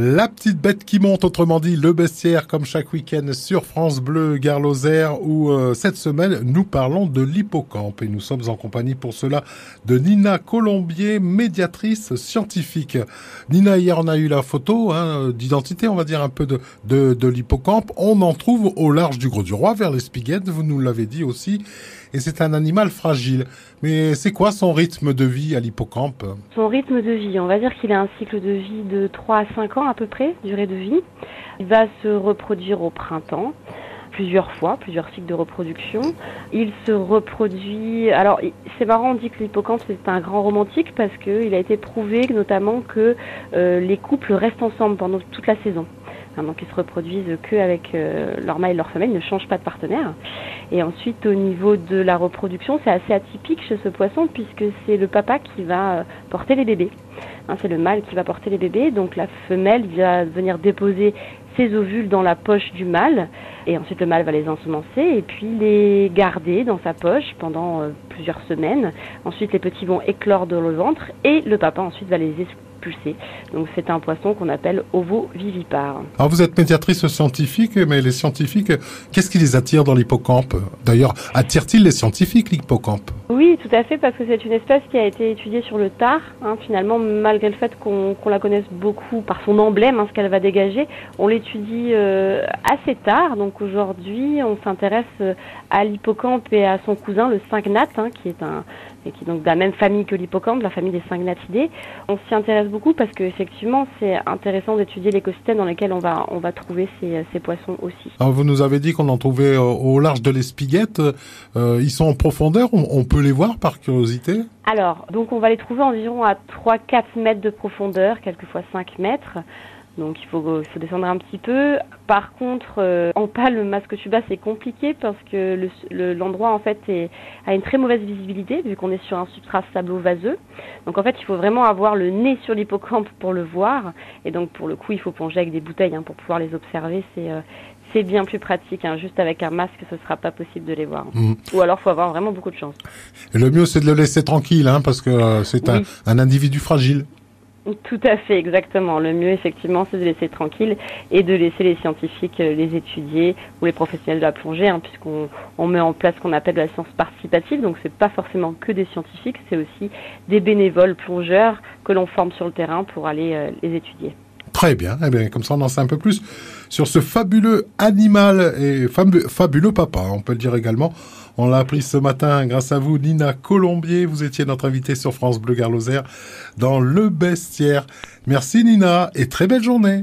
La petite bête qui monte, autrement dit le bestiaire, comme chaque week-end sur France Bleu Gare Lozère, où euh, cette semaine nous parlons de l'hippocampe et nous sommes en compagnie pour cela de Nina Colombier, médiatrice scientifique. Nina, hier on a eu la photo hein, d'identité, on va dire un peu de, de, de l'hippocampe. On en trouve au large du Gros du Roi, vers les Spiguettes, vous nous l'avez dit aussi et c'est un animal fragile. Mais c'est quoi son rythme de vie à l'hippocampe Son rythme de vie, on va dire qu'il a un cycle de vie de 3 à 5 ans à peu près, durée de vie. Il va se reproduire au printemps plusieurs fois, plusieurs cycles de reproduction. Il se reproduit. Alors, c'est marrant, on dit que l'hippocampe c'est un grand romantique parce qu'il a été prouvé notamment que euh, les couples restent ensemble pendant toute la saison. donc, ils se reproduisent que avec euh, leur mâle et leur femelle, ils ne changent pas de partenaire. Et ensuite, au niveau de la reproduction, c'est assez atypique chez ce poisson puisque c'est le papa qui va euh, porter les bébés. Hein, c'est le mâle qui va porter les bébés, donc la femelle va venir déposer ses ovules dans la poche du mâle, et ensuite le mâle va les ensemencer et puis les garder dans sa poche pendant euh, plusieurs semaines. Ensuite, les petits vont éclore dans le ventre et le papa ensuite va les Donc c'est un poisson qu'on appelle ovovivipare. Alors vous êtes médiatrice scientifique, mais les scientifiques, qu'est-ce qui les attire dans l'hippocampe? D'ailleurs, attire-t-il les scientifiques l'hippocampe? Oui, tout à fait, parce que c'est une espèce qui a été étudiée sur le tard. Hein, finalement, malgré le fait qu'on la connaisse beaucoup par son emblème, hein, ce qu'elle va dégager, on l'étudie euh, assez tard. Donc aujourd'hui, on s'intéresse euh, à l'hippocampe et à son cousin, le cygnate, hein, qui est un qui est donc de la même famille que l'hippocampe, la famille des cyngnatidés. On s'y intéresse beaucoup parce qu'effectivement, c'est intéressant d'étudier l'écosystème dans lequel on va, on va trouver ces, ces poissons aussi. Alors vous nous avez dit qu'on en trouvait euh, au large de l'Espiguette. Euh, ils sont en profondeur, on, on, peut les voir par curiosité? Alors, donc on va les trouver environ à 3-4 mètres de profondeur, quelquefois 5 mètres. Donc il faut, faut descendre un petit peu. Par contre, euh, en pâle, masque tuba, c'est compliqué parce que l'endroit en fait est, a une très mauvaise visibilité vu qu'on est sur un substrat sablo-vaseux. Donc en fait, il faut vraiment avoir le nez sur l'hippocampe pour le voir. Et donc pour le coup, il faut plonger avec des bouteilles hein, pour pouvoir les observer. C'est euh, c'est bien plus pratique. Hein. Juste avec un masque, ce sera pas possible de les voir. Mmh. Ou alors, faut avoir vraiment beaucoup de chance. Et le mieux, c'est de le laisser tranquille, hein, parce que euh, c'est un, un individu fragile. Tout à fait, exactement. Le mieux, effectivement, c'est de laisser tranquille et de laisser les scientifiques euh, les étudier ou les professionnels de la plongée, hein, puisqu'on on met en place ce qu'on appelle la science participative. Donc, c'est pas forcément que des scientifiques, c'est aussi des bénévoles plongeurs que l'on forme sur le terrain pour aller euh, les étudier. Très bien. Eh bien, comme ça, on en sait un peu plus sur ce fabuleux animal et fabuleux papa, on peut le dire également. On l'a appris ce matin grâce à vous, Nina Colombier. Vous étiez notre invitée sur France Bleu Garloser dans Le Bestiaire. Merci Nina et très belle journée.